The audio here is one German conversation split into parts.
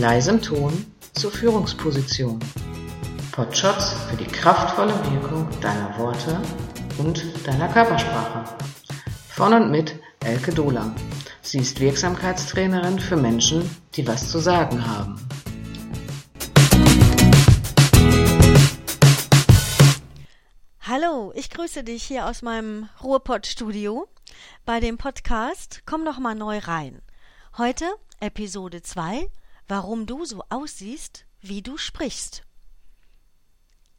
leisem Ton zur Führungsposition. Potshots für die kraftvolle Wirkung deiner Worte und deiner Körpersprache. Von und mit Elke Dohler. Sie ist Wirksamkeitstrainerin für Menschen, die was zu sagen haben. Hallo, ich grüße dich hier aus meinem Ruhrpott-Studio bei dem Podcast Komm noch mal neu rein. Heute Episode 2 Warum du so aussiehst, wie du sprichst.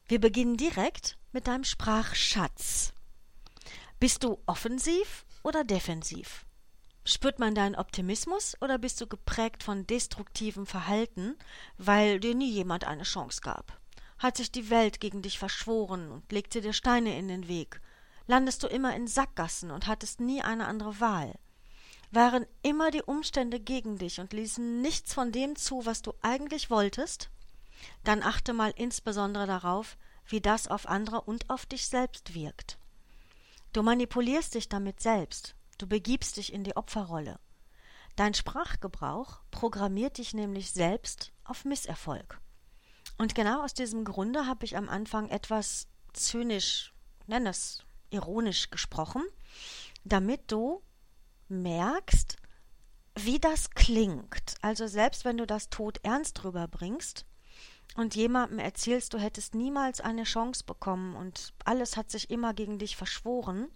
Wir beginnen direkt mit deinem Sprachschatz. Bist du offensiv oder defensiv? Spürt man deinen Optimismus oder bist du geprägt von destruktivem Verhalten, weil dir nie jemand eine Chance gab? Hat sich die Welt gegen dich verschworen und legte dir Steine in den Weg? Landest du immer in Sackgassen und hattest nie eine andere Wahl? Waren immer die Umstände gegen dich und ließen nichts von dem zu, was du eigentlich wolltest? Dann achte mal insbesondere darauf, wie das auf andere und auf dich selbst wirkt. Du manipulierst dich damit selbst, du begibst dich in die Opferrolle. Dein Sprachgebrauch programmiert dich nämlich selbst auf Misserfolg. Und genau aus diesem Grunde habe ich am Anfang etwas zynisch, nenn es ironisch gesprochen, damit du merkst, wie das klingt. Also selbst wenn du das Tod ernst rüberbringst und jemandem erzählst, du hättest niemals eine Chance bekommen und alles hat sich immer gegen dich verschworen,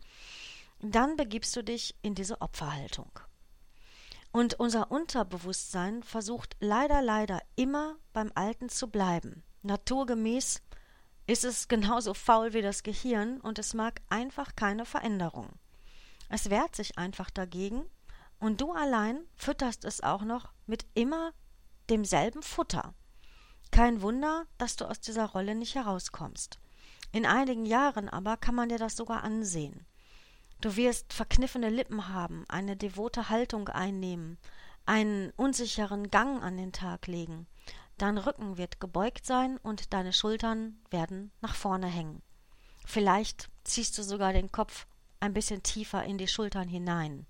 dann begibst du dich in diese Opferhaltung. Und unser Unterbewusstsein versucht leider, leider immer beim Alten zu bleiben. Naturgemäß ist es genauso faul wie das Gehirn und es mag einfach keine Veränderung. Es wehrt sich einfach dagegen und du allein fütterst es auch noch mit immer demselben Futter. Kein Wunder, dass du aus dieser Rolle nicht herauskommst. In einigen Jahren aber kann man dir das sogar ansehen. Du wirst verkniffene Lippen haben, eine devote Haltung einnehmen, einen unsicheren Gang an den Tag legen. Dein Rücken wird gebeugt sein und deine Schultern werden nach vorne hängen. Vielleicht ziehst du sogar den Kopf ein bisschen tiefer in die Schultern hinein.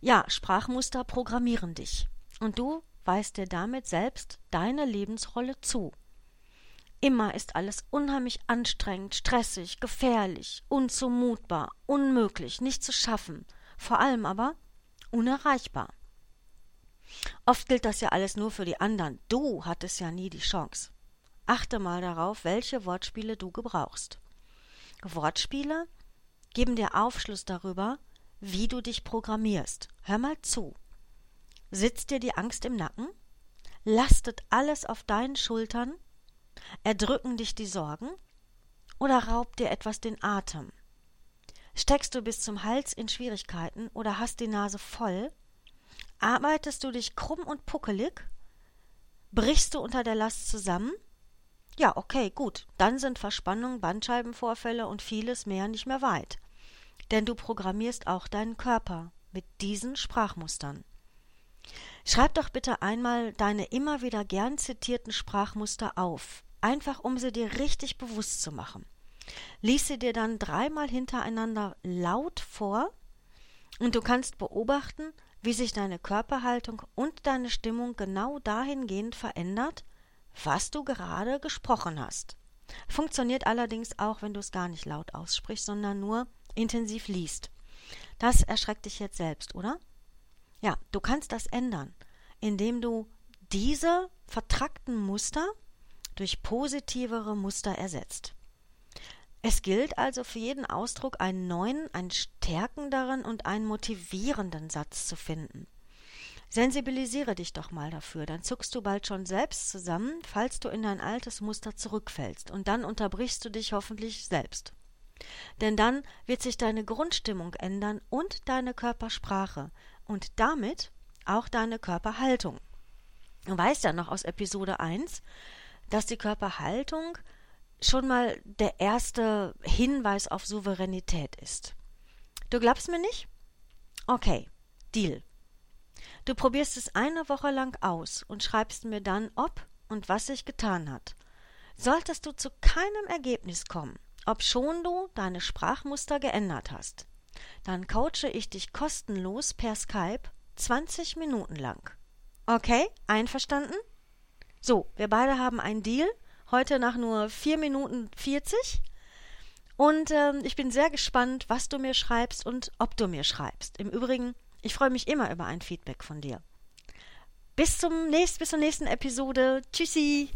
Ja, Sprachmuster programmieren dich und du weist dir damit selbst deine Lebensrolle zu. Immer ist alles unheimlich anstrengend, stressig, gefährlich, unzumutbar, unmöglich, nicht zu schaffen, vor allem aber unerreichbar. Oft gilt das ja alles nur für die anderen. Du hattest ja nie die Chance. Achte mal darauf, welche Wortspiele du gebrauchst. Wortspiele geben dir Aufschluss darüber, wie du dich programmierst. Hör mal zu. Sitzt dir die Angst im Nacken? Lastet alles auf deinen Schultern? Erdrücken dich die Sorgen? Oder raubt dir etwas den Atem? Steckst du bis zum Hals in Schwierigkeiten oder hast die Nase voll? Arbeitest du dich krumm und puckelig? Brichst du unter der Last zusammen? Ja, okay, gut. Dann sind Verspannung, Bandscheibenvorfälle und vieles mehr nicht mehr weit. Denn du programmierst auch deinen Körper mit diesen Sprachmustern. Schreib doch bitte einmal deine immer wieder gern zitierten Sprachmuster auf, einfach um sie dir richtig bewusst zu machen. Lies sie dir dann dreimal hintereinander laut vor und du kannst beobachten, wie sich deine Körperhaltung und deine Stimmung genau dahingehend verändert, was du gerade gesprochen hast. Funktioniert allerdings auch, wenn du es gar nicht laut aussprichst, sondern nur intensiv liest. Das erschreckt dich jetzt selbst, oder? Ja, du kannst das ändern, indem du diese vertrackten Muster durch positivere Muster ersetzt. Es gilt also für jeden Ausdruck einen neuen, einen stärkenderen und einen motivierenden Satz zu finden. Sensibilisiere dich doch mal dafür, dann zuckst du bald schon selbst zusammen, falls du in dein altes Muster zurückfällst, und dann unterbrichst du dich hoffentlich selbst. Denn dann wird sich deine Grundstimmung ändern und deine Körpersprache und damit auch deine Körperhaltung. Du weißt ja noch aus Episode 1, dass die Körperhaltung schon mal der erste Hinweis auf Souveränität ist. Du glaubst mir nicht? Okay, Deal. Du probierst es eine Woche lang aus und schreibst mir dann, ob und was sich getan hat. Solltest du zu keinem Ergebnis kommen, ob schon du deine Sprachmuster geändert hast, dann coache ich dich kostenlos per Skype 20 Minuten lang. Okay, einverstanden? So, wir beide haben einen Deal. Heute nach nur 4 Minuten 40. Und ähm, ich bin sehr gespannt, was du mir schreibst und ob du mir schreibst. Im Übrigen, ich freue mich immer über ein Feedback von dir. Bis zum nächsten, bis zur nächsten Episode. Tschüssi.